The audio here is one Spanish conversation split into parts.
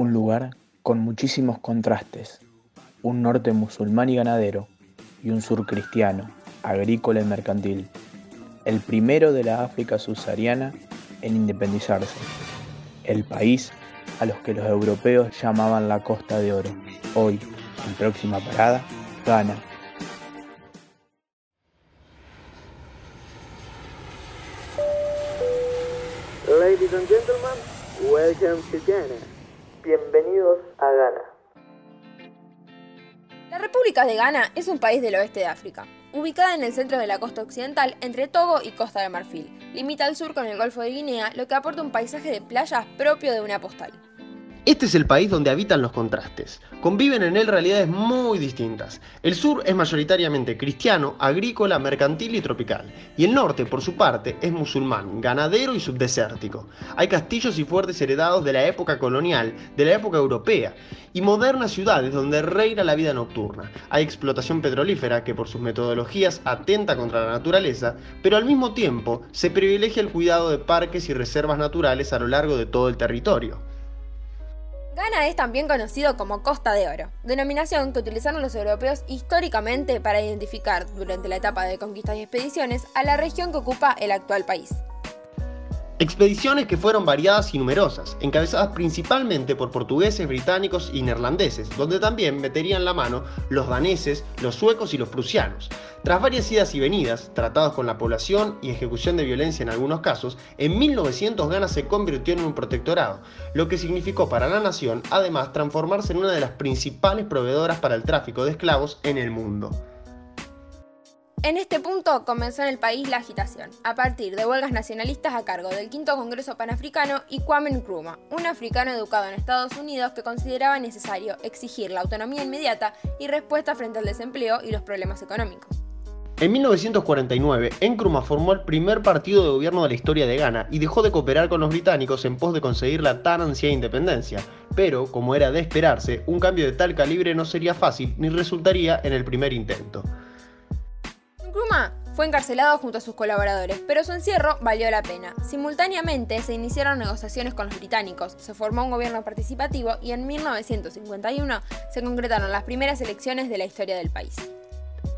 Un lugar con muchísimos contrastes, un norte musulmán y ganadero y un sur cristiano, agrícola y mercantil, el primero de la África subsahariana en independizarse, el país a los que los europeos llamaban la Costa de Oro. Hoy, en próxima parada, Ghana. Ladies and gentlemen, welcome to Ghana. Bienvenidos a Ghana. La República de Ghana es un país del oeste de África, ubicada en el centro de la costa occidental entre Togo y Costa de Marfil. Limita al sur con el Golfo de Guinea, lo que aporta un paisaje de playas propio de una postal. Este es el país donde habitan los contrastes. Conviven en él realidades muy distintas. El sur es mayoritariamente cristiano, agrícola, mercantil y tropical. Y el norte, por su parte, es musulmán, ganadero y subdesértico. Hay castillos y fuertes heredados de la época colonial, de la época europea, y modernas ciudades donde reina la vida nocturna. Hay explotación petrolífera que por sus metodologías atenta contra la naturaleza, pero al mismo tiempo se privilegia el cuidado de parques y reservas naturales a lo largo de todo el territorio. Ghana es también conocido como Costa de Oro, denominación que utilizaron los europeos históricamente para identificar, durante la etapa de conquistas y expediciones, a la región que ocupa el actual país. Expediciones que fueron variadas y numerosas, encabezadas principalmente por portugueses, británicos y neerlandeses, donde también meterían la mano los daneses, los suecos y los prusianos. Tras varias idas y venidas, tratados con la población y ejecución de violencia en algunos casos, en 1900 Ghana se convirtió en un protectorado, lo que significó para la nación además transformarse en una de las principales proveedoras para el tráfico de esclavos en el mundo. En este punto comenzó en el país la agitación, a partir de huelgas nacionalistas a cargo del Quinto Congreso Panafricano y Kwame Nkrumah, un africano educado en Estados Unidos que consideraba necesario exigir la autonomía inmediata y respuesta frente al desempleo y los problemas económicos. En 1949, Nkrumah formó el primer partido de gobierno de la historia de Ghana y dejó de cooperar con los británicos en pos de conseguir la tan ansiada independencia. Pero, como era de esperarse, un cambio de tal calibre no sería fácil ni resultaría en el primer intento. Nkrumah fue encarcelado junto a sus colaboradores, pero su encierro valió la pena. Simultáneamente se iniciaron negociaciones con los británicos, se formó un gobierno participativo y en 1951 se concretaron las primeras elecciones de la historia del país.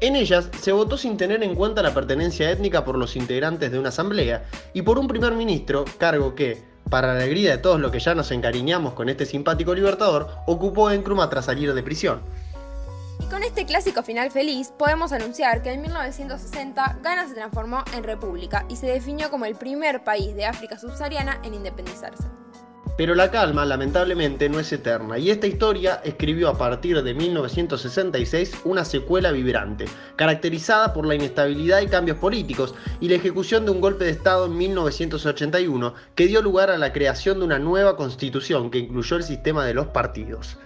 En ellas se votó sin tener en cuenta la pertenencia étnica por los integrantes de una asamblea y por un primer ministro, cargo que, para la alegría de todos los que ya nos encariñamos con este simpático libertador, ocupó Nkrumah tras salir de prisión. Y con este clásico final feliz, podemos anunciar que en 1960 Ghana se transformó en república y se definió como el primer país de África subsahariana en independizarse. Pero la calma, lamentablemente, no es eterna, y esta historia escribió a partir de 1966 una secuela vibrante, caracterizada por la inestabilidad y cambios políticos, y la ejecución de un golpe de Estado en 1981 que dio lugar a la creación de una nueva constitución que incluyó el sistema de los partidos.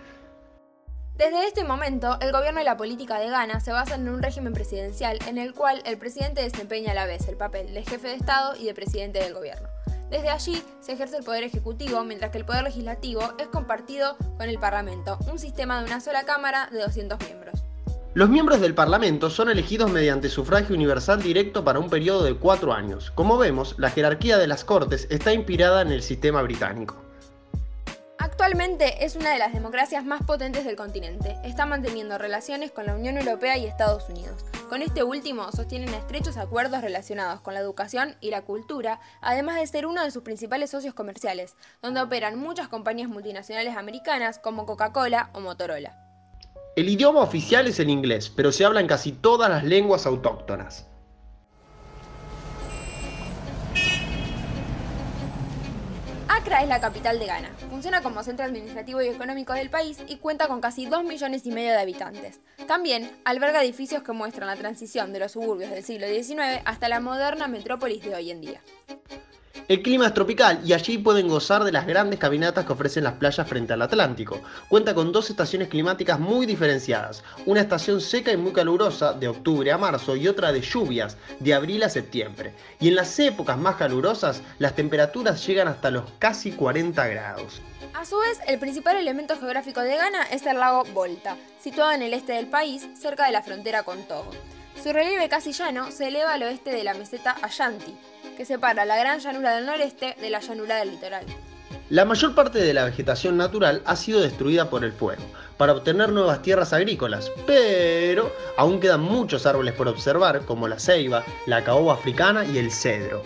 Desde este momento, el gobierno y la política de Ghana se basan en un régimen presidencial en el cual el presidente desempeña a la vez el papel de jefe de Estado y de presidente del gobierno. Desde allí se ejerce el poder ejecutivo, mientras que el poder legislativo es compartido con el Parlamento, un sistema de una sola Cámara de 200 miembros. Los miembros del Parlamento son elegidos mediante sufragio universal directo para un periodo de cuatro años. Como vemos, la jerarquía de las Cortes está inspirada en el sistema británico. Actualmente es una de las democracias más potentes del continente. Está manteniendo relaciones con la Unión Europea y Estados Unidos. Con este último sostienen estrechos acuerdos relacionados con la educación y la cultura, además de ser uno de sus principales socios comerciales, donde operan muchas compañías multinacionales americanas como Coca-Cola o Motorola. El idioma oficial es el inglés, pero se habla en casi todas las lenguas autóctonas. Accra es la capital de Ghana. Funciona como centro administrativo y económico del país y cuenta con casi 2 millones y medio de habitantes. También alberga edificios que muestran la transición de los suburbios del siglo XIX hasta la moderna metrópolis de hoy en día. El clima es tropical y allí pueden gozar de las grandes caminatas que ofrecen las playas frente al Atlántico. Cuenta con dos estaciones climáticas muy diferenciadas, una estación seca y muy calurosa de octubre a marzo y otra de lluvias de abril a septiembre. Y en las épocas más calurosas las temperaturas llegan hasta los casi 40 grados. A su vez, el principal elemento geográfico de Ghana es el lago Volta, situado en el este del país, cerca de la frontera con Togo. Su relieve casi llano se eleva al oeste de la meseta Ashanti, que separa la gran llanura del noreste de la llanura del litoral. La mayor parte de la vegetación natural ha sido destruida por el fuego, para obtener nuevas tierras agrícolas, pero aún quedan muchos árboles por observar, como la ceiba, la caoba africana y el cedro.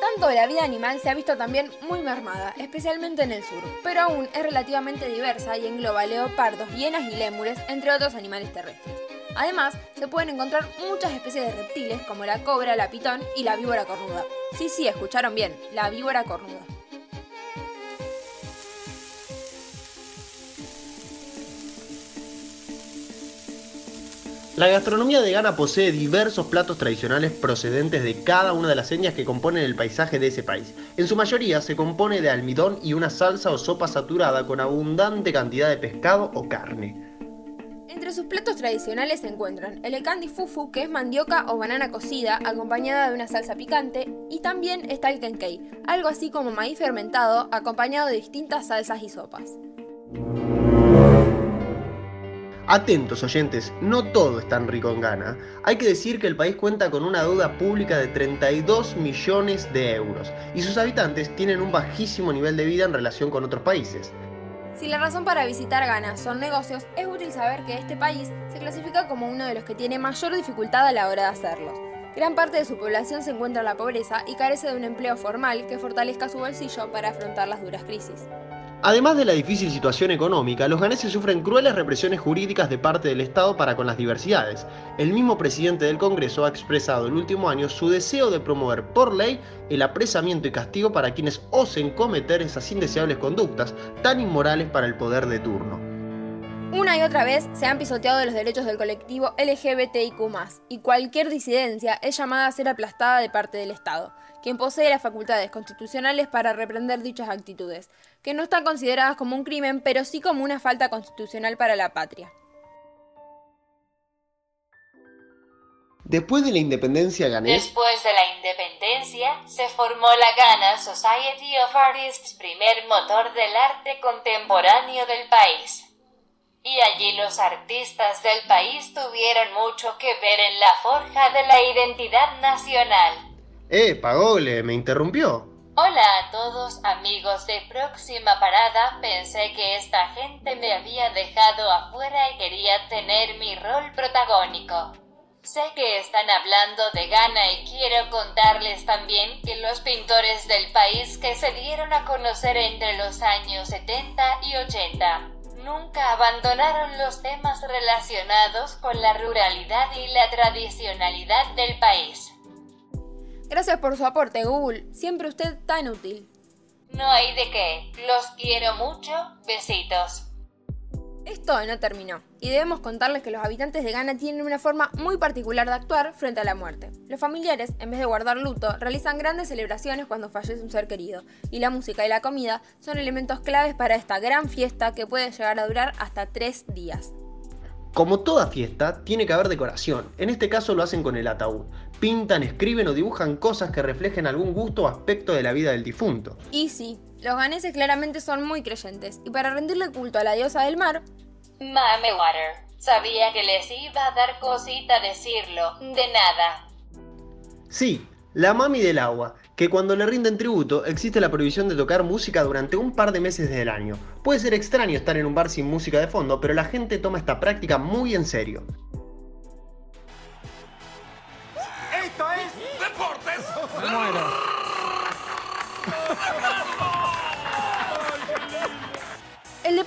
Tanto la vida animal se ha visto también muy mermada, especialmente en el sur, pero aún es relativamente diversa y engloba leopardos, hienas y lémures, entre otros animales terrestres. Además, se pueden encontrar muchas especies de reptiles como la cobra, la pitón y la víbora cornuda. Sí, sí, escucharon bien, la víbora cornuda. La gastronomía de Ghana posee diversos platos tradicionales procedentes de cada una de las etnias que componen el paisaje de ese país. En su mayoría se compone de almidón y una salsa o sopa saturada con abundante cantidad de pescado o carne. Entre sus platos tradicionales se encuentran el ekandi fufu, que es mandioca o banana cocida acompañada de una salsa picante, y también está el kenkei, algo así como maíz fermentado acompañado de distintas salsas y sopas. Atentos oyentes, no todo es tan rico en Ghana. Hay que decir que el país cuenta con una deuda pública de 32 millones de euros y sus habitantes tienen un bajísimo nivel de vida en relación con otros países. Si la razón para visitar Ghana son negocios, es útil saber que este país se clasifica como uno de los que tiene mayor dificultad a la hora de hacerlo. Gran parte de su población se encuentra en la pobreza y carece de un empleo formal que fortalezca su bolsillo para afrontar las duras crisis. Además de la difícil situación económica, los ganeses sufren crueles represiones jurídicas de parte del Estado para con las diversidades. El mismo presidente del Congreso ha expresado el último año su deseo de promover por ley el apresamiento y castigo para quienes osen cometer esas indeseables conductas tan inmorales para el poder de turno. Una y otra vez se han pisoteado los derechos del colectivo LGBTIQ, y cualquier disidencia es llamada a ser aplastada de parte del Estado quien posee las facultades constitucionales para reprender dichas actitudes, que no están consideradas como un crimen, pero sí como una falta constitucional para la patria. Después de la independencia ganesa. Después de la independencia, se formó la Ghana Society of Artists, primer motor del arte contemporáneo del país. Y allí los artistas del país tuvieron mucho que ver en la forja de la identidad nacional. Eh, Pagole, me interrumpió. Hola a todos amigos de Próxima Parada, pensé que esta gente me había dejado afuera y quería tener mi rol protagónico. Sé que están hablando de Ghana y quiero contarles también que los pintores del país que se dieron a conocer entre los años 70 y 80 nunca abandonaron los temas relacionados con la ruralidad y la tradicionalidad del país. Gracias por su aporte, Google. Siempre usted tan útil. No hay de qué. Los quiero mucho. Besitos. Esto no terminó, y debemos contarles que los habitantes de Ghana tienen una forma muy particular de actuar frente a la muerte. Los familiares, en vez de guardar luto, realizan grandes celebraciones cuando fallece un ser querido, y la música y la comida son elementos claves para esta gran fiesta que puede llegar a durar hasta tres días. Como toda fiesta, tiene que haber decoración. En este caso lo hacen con el ataúd. Pintan, escriben o dibujan cosas que reflejen algún gusto o aspecto de la vida del difunto. Y sí, los ganeses claramente son muy creyentes, y para rendirle culto a la diosa del mar... Mame Water. Sabía que les iba a dar cosita decirlo. De nada. Sí, la mami del agua, que cuando le rinden tributo existe la prohibición de tocar música durante un par de meses del año. Puede ser extraño estar en un bar sin música de fondo, pero la gente toma esta práctica muy en serio.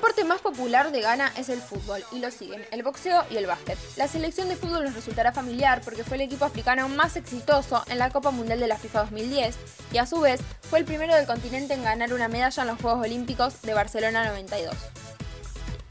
Deporte más popular de Ghana es el fútbol y lo siguen el boxeo y el básquet. La selección de fútbol nos resultará familiar porque fue el equipo africano más exitoso en la Copa Mundial de la FIFA 2010 y a su vez fue el primero del continente en ganar una medalla en los Juegos Olímpicos de Barcelona 92.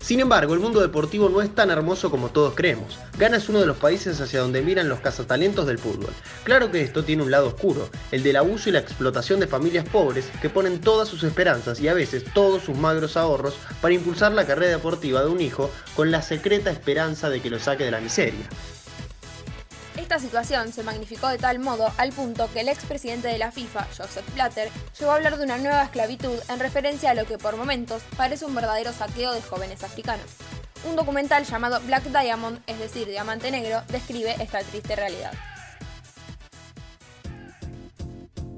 Sin embargo, el mundo deportivo no es tan hermoso como todos creemos. Ghana es uno de los países hacia donde miran los cazatalentos del fútbol. Claro que esto tiene un lado oscuro, el del abuso y la explotación de familias pobres que ponen todas sus esperanzas y a veces todos sus magros ahorros para impulsar la carrera deportiva de un hijo con la secreta esperanza de que lo saque de la miseria. Esta situación se magnificó de tal modo al punto que el expresidente de la FIFA, Joseph Blatter, llegó a hablar de una nueva esclavitud en referencia a lo que por momentos parece un verdadero saqueo de jóvenes africanos. Un documental llamado Black Diamond, es decir, Diamante Negro, describe esta triste realidad.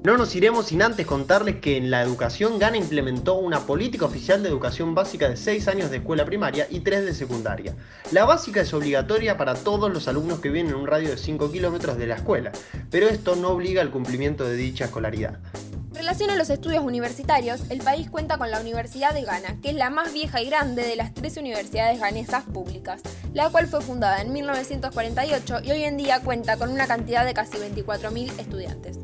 No nos iremos sin antes contarles que en la educación Ghana implementó una política oficial de educación básica de 6 años de escuela primaria y 3 de secundaria. La básica es obligatoria para todos los alumnos que viven en un radio de 5 kilómetros de la escuela, pero esto no obliga al cumplimiento de dicha escolaridad. En relación a los estudios universitarios, el país cuenta con la Universidad de Ghana, que es la más vieja y grande de las tres universidades ganesas públicas, la cual fue fundada en 1948 y hoy en día cuenta con una cantidad de casi 24.000 estudiantes.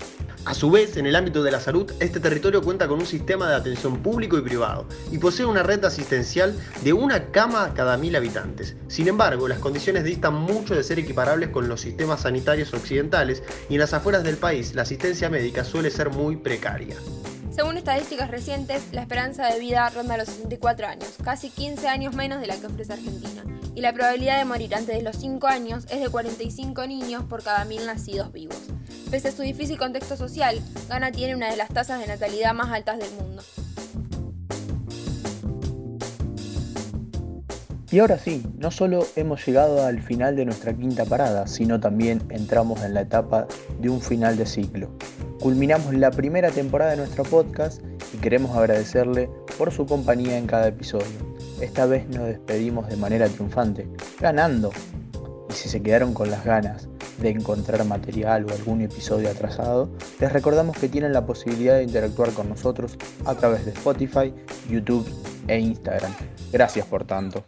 A su vez, en el ámbito de la salud, este territorio cuenta con un sistema de atención público y privado y posee una red asistencial de una cama cada mil habitantes. Sin embargo, las condiciones distan mucho de ser equiparables con los sistemas sanitarios occidentales y en las afueras del país la asistencia médica suele ser muy precaria. Según estadísticas recientes, la esperanza de vida ronda los 64 años, casi 15 años menos de la que ofrece Argentina, y la probabilidad de morir antes de los 5 años es de 45 niños por cada mil nacidos vivos. Pese a su difícil contexto social, Ghana tiene una de las tasas de natalidad más altas del mundo. Y ahora sí, no solo hemos llegado al final de nuestra quinta parada, sino también entramos en la etapa de un final de ciclo. Culminamos la primera temporada de nuestro podcast y queremos agradecerle por su compañía en cada episodio. Esta vez nos despedimos de manera triunfante, ganando. Y si se quedaron con las ganas de encontrar material o algún episodio atrasado, les recordamos que tienen la posibilidad de interactuar con nosotros a través de Spotify, YouTube e Instagram. Gracias por tanto.